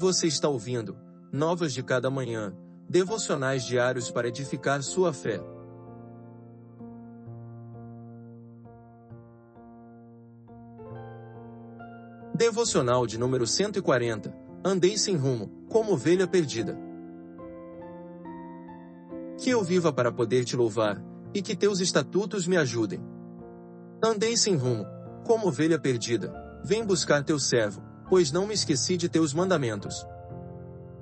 Você está ouvindo Novas de Cada Manhã, devocionais diários para edificar sua fé. Devocional de número 140. Andei sem rumo, como ovelha perdida. Que eu viva para poder te louvar, e que teus estatutos me ajudem. Andei sem rumo, como ovelha perdida, vem buscar teu servo, pois não me esqueci de teus mandamentos.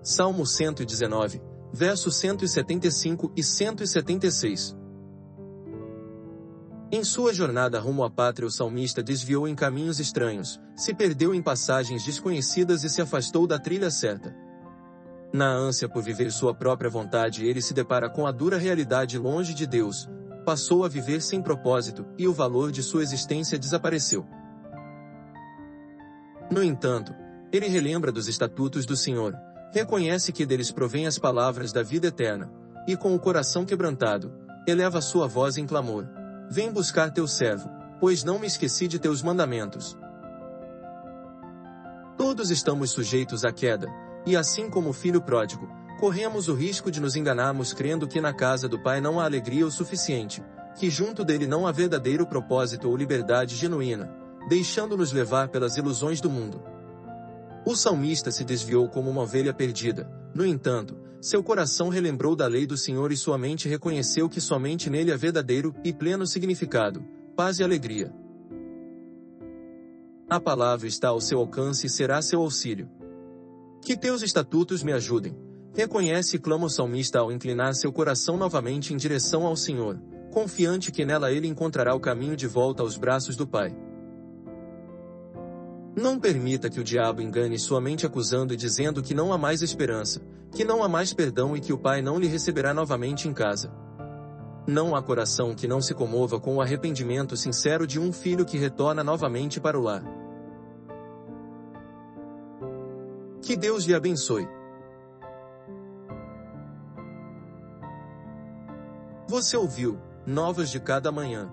Salmo 119, versos 175 e 176. Em sua jornada rumo à pátria o salmista desviou em caminhos estranhos, se perdeu em passagens desconhecidas e se afastou da trilha certa. Na ânsia por viver sua própria vontade ele se depara com a dura realidade longe de Deus, passou a viver sem propósito, e o valor de sua existência desapareceu. No entanto, ele relembra dos estatutos do Senhor, reconhece que deles provém as palavras da vida eterna, e com o coração quebrantado, eleva sua voz em clamor. Vem buscar teu servo, pois não me esqueci de teus mandamentos. Todos estamos sujeitos à queda, e assim como o filho pródigo, corremos o risco de nos enganarmos crendo que na casa do Pai não há alegria o suficiente, que junto dele não há verdadeiro propósito ou liberdade genuína, deixando-nos levar pelas ilusões do mundo. O salmista se desviou como uma ovelha perdida, no entanto, seu coração relembrou da lei do Senhor e sua mente reconheceu que somente nele há verdadeiro e pleno significado, paz e alegria. A palavra está ao seu alcance e será seu auxílio. Que teus estatutos me ajudem. Reconhece e clama o salmista ao inclinar seu coração novamente em direção ao Senhor, confiante que nela ele encontrará o caminho de volta aos braços do Pai. Não permita que o diabo engane sua mente acusando e dizendo que não há mais esperança, que não há mais perdão e que o Pai não lhe receberá novamente em casa. Não há coração que não se comova com o arrependimento sincero de um filho que retorna novamente para o lar. Que Deus lhe abençoe. Você ouviu Novas de Cada Manhã